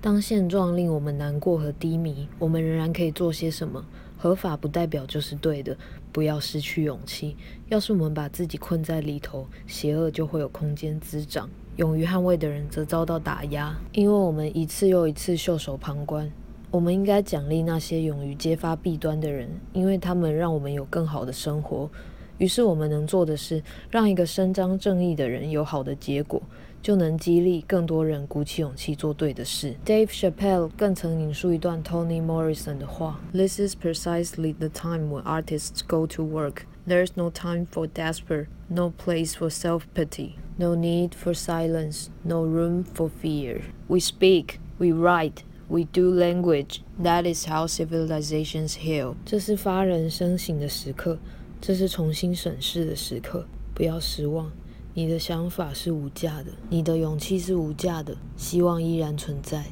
当现状令我们难过和低迷，我们仍然可以做些什么？合法不代表就是对的，不要失去勇气。要是我们把自己困在里头，邪恶就会有空间滋长。勇于捍卫的人则遭到打压，因为我们一次又一次袖手旁观。我们应该奖励那些勇于揭发弊端的人，因为他们让我们有更好的生活。于是我们能做的是，让一个伸张正义的人有好的结果，就能激励更多人鼓起勇气做对的事。Dave Chappelle 更曾引述一段 Toni Morrison 的话：“This is precisely the time when artists go to work. There's no time for despair, no place for self-pity, no need for silence, no room for fear. We speak, we write.” We do language. That is how civilizations heal. 这是发人深省的时刻。 这是重新审视的时刻，不要失望。你的想法是无价的，你的勇气是无价的，希望依然存在。